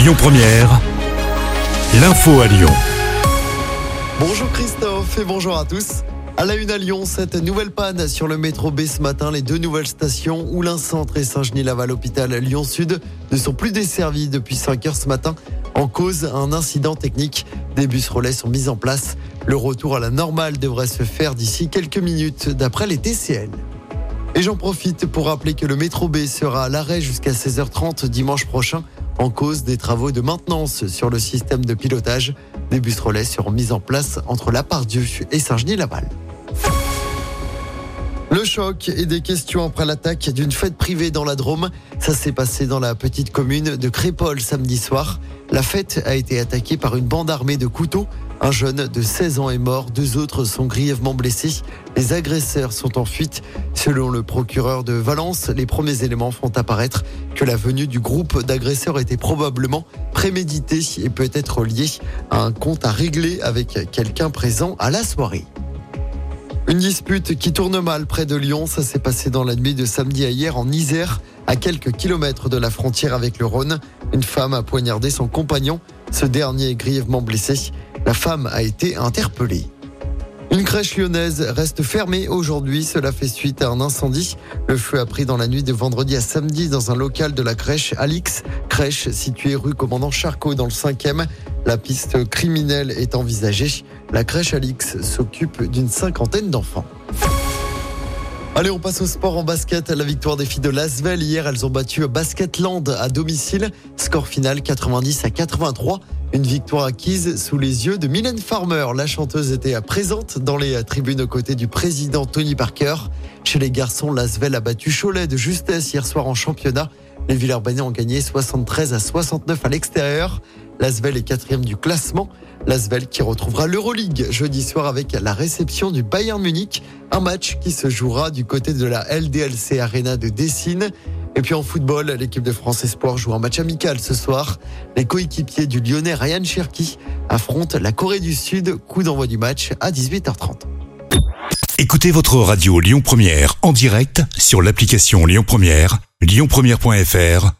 Lyon Première, l'info à Lyon. Bonjour Christophe et bonjour à tous. À la une à Lyon, cette nouvelle panne sur le métro B ce matin, les deux nouvelles stations, Oulin Centre et Saint-Genis-Laval Hôpital Lyon Sud, ne sont plus desservies depuis 5 heures ce matin. En cause, un incident technique. Des bus relais sont mis en place. Le retour à la normale devrait se faire d'ici quelques minutes, d'après les TCL. Et j'en profite pour rappeler que le métro B sera à l'arrêt jusqu'à 16h30 dimanche prochain en cause des travaux de maintenance sur le système de pilotage. Des bus relais seront mis en place entre la Pardieu et Saint-Genis-Laval. Le choc et des questions après l'attaque d'une fête privée dans la Drôme. Ça s'est passé dans la petite commune de Crépol samedi soir. La fête a été attaquée par une bande armée de couteaux. Un jeune de 16 ans est mort, deux autres sont grièvement blessés. Les agresseurs sont en fuite. Selon le procureur de Valence, les premiers éléments font apparaître la venue du groupe d'agresseurs était probablement préméditée et peut être liée à un compte à régler avec quelqu'un présent à la soirée. Une dispute qui tourne mal près de Lyon, ça s'est passé dans la nuit de samedi à hier en Isère, à quelques kilomètres de la frontière avec le Rhône. Une femme a poignardé son compagnon, ce dernier est grièvement blessé. La femme a été interpellée. Une crèche lyonnaise reste fermée aujourd'hui. Cela fait suite à un incendie. Le feu a pris dans la nuit de vendredi à samedi dans un local de la crèche Alix, crèche située rue Commandant Charcot dans le 5e. La piste criminelle est envisagée. La crèche Alix s'occupe d'une cinquantaine d'enfants. Allez, on passe au sport en basket. La victoire des filles de Lasvel. Hier, elles ont battu Basketland à domicile. Score final 90 à 83. Une victoire acquise sous les yeux de Mylène Farmer. La chanteuse était présente dans les tribunes aux côtés du président Tony Parker. Chez les garçons, Lasvel a battu Cholet de justesse hier soir en championnat. Les Villeurbanais ont gagné 73 à 69 à l'extérieur. L'Asvel est quatrième du classement. L'Asvel qui retrouvera l'Euroleague jeudi soir avec la réception du Bayern Munich. Un match qui se jouera du côté de la LDLC Arena de Dessine. Et puis en football, l'équipe de France Espoir joue un match amical ce soir. Les coéquipiers du Lyonnais Ryan Cherki affrontent la Corée du Sud. Coup d'envoi du match à 18h30. Écoutez votre radio Lyon Première en direct sur l'application Lyon Première, lyonpremière.fr